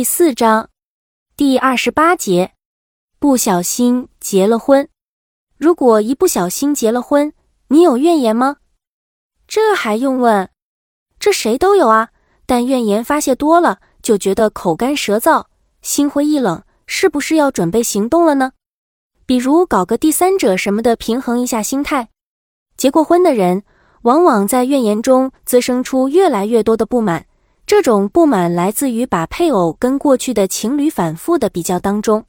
第四章第二十八节，不小心结了婚。如果一不小心结了婚，你有怨言吗？这还用问？这谁都有啊。但怨言发泄多了，就觉得口干舌燥，心灰意冷，是不是要准备行动了呢？比如搞个第三者什么的，平衡一下心态。结过婚的人，往往在怨言中滋生出越来越多的不满。这种不满来自于把配偶跟过去的情侣反复的比较当中，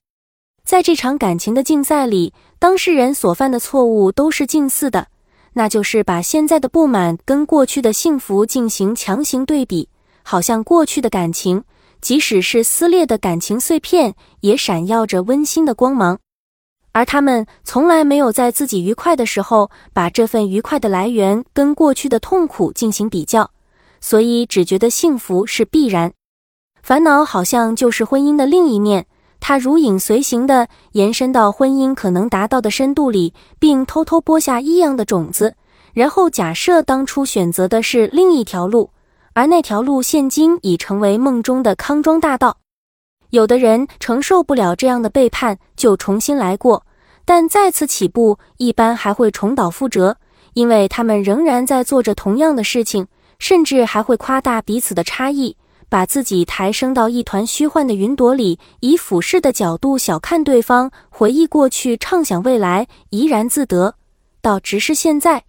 在这场感情的竞赛里，当事人所犯的错误都是近似的，那就是把现在的不满跟过去的幸福进行强行对比，好像过去的感情，即使是撕裂的感情碎片，也闪耀着温馨的光芒，而他们从来没有在自己愉快的时候，把这份愉快的来源跟过去的痛苦进行比较。所以只觉得幸福是必然，烦恼好像就是婚姻的另一面，它如影随形地延伸到婚姻可能达到的深度里，并偷偷播下异样的种子。然后假设当初选择的是另一条路，而那条路现今已成为梦中的康庄大道。有的人承受不了这样的背叛，就重新来过，但再次起步，一般还会重蹈覆辙，因为他们仍然在做着同样的事情。甚至还会夸大彼此的差异，把自己抬升到一团虚幻的云朵里，以俯视的角度小看对方，回忆过去，畅想未来，怡然自得，到直视现在，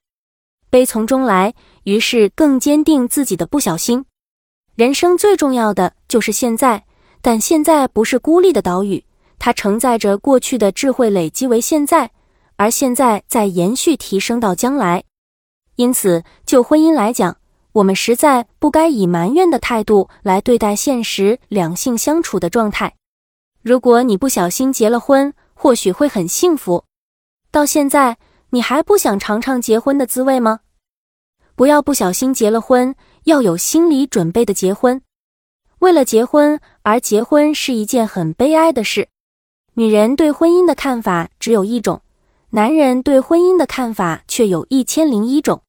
悲从中来，于是更坚定自己的不小心。人生最重要的就是现在，但现在不是孤立的岛屿，它承载着过去的智慧累积为现在，而现在在延续提升到将来。因此，就婚姻来讲。我们实在不该以埋怨的态度来对待现实两性相处的状态。如果你不小心结了婚，或许会很幸福。到现在，你还不想尝尝结婚的滋味吗？不要不小心结了婚，要有心理准备的结婚。为了结婚而结婚是一件很悲哀的事。女人对婚姻的看法只有一种，男人对婚姻的看法却有一千零一种。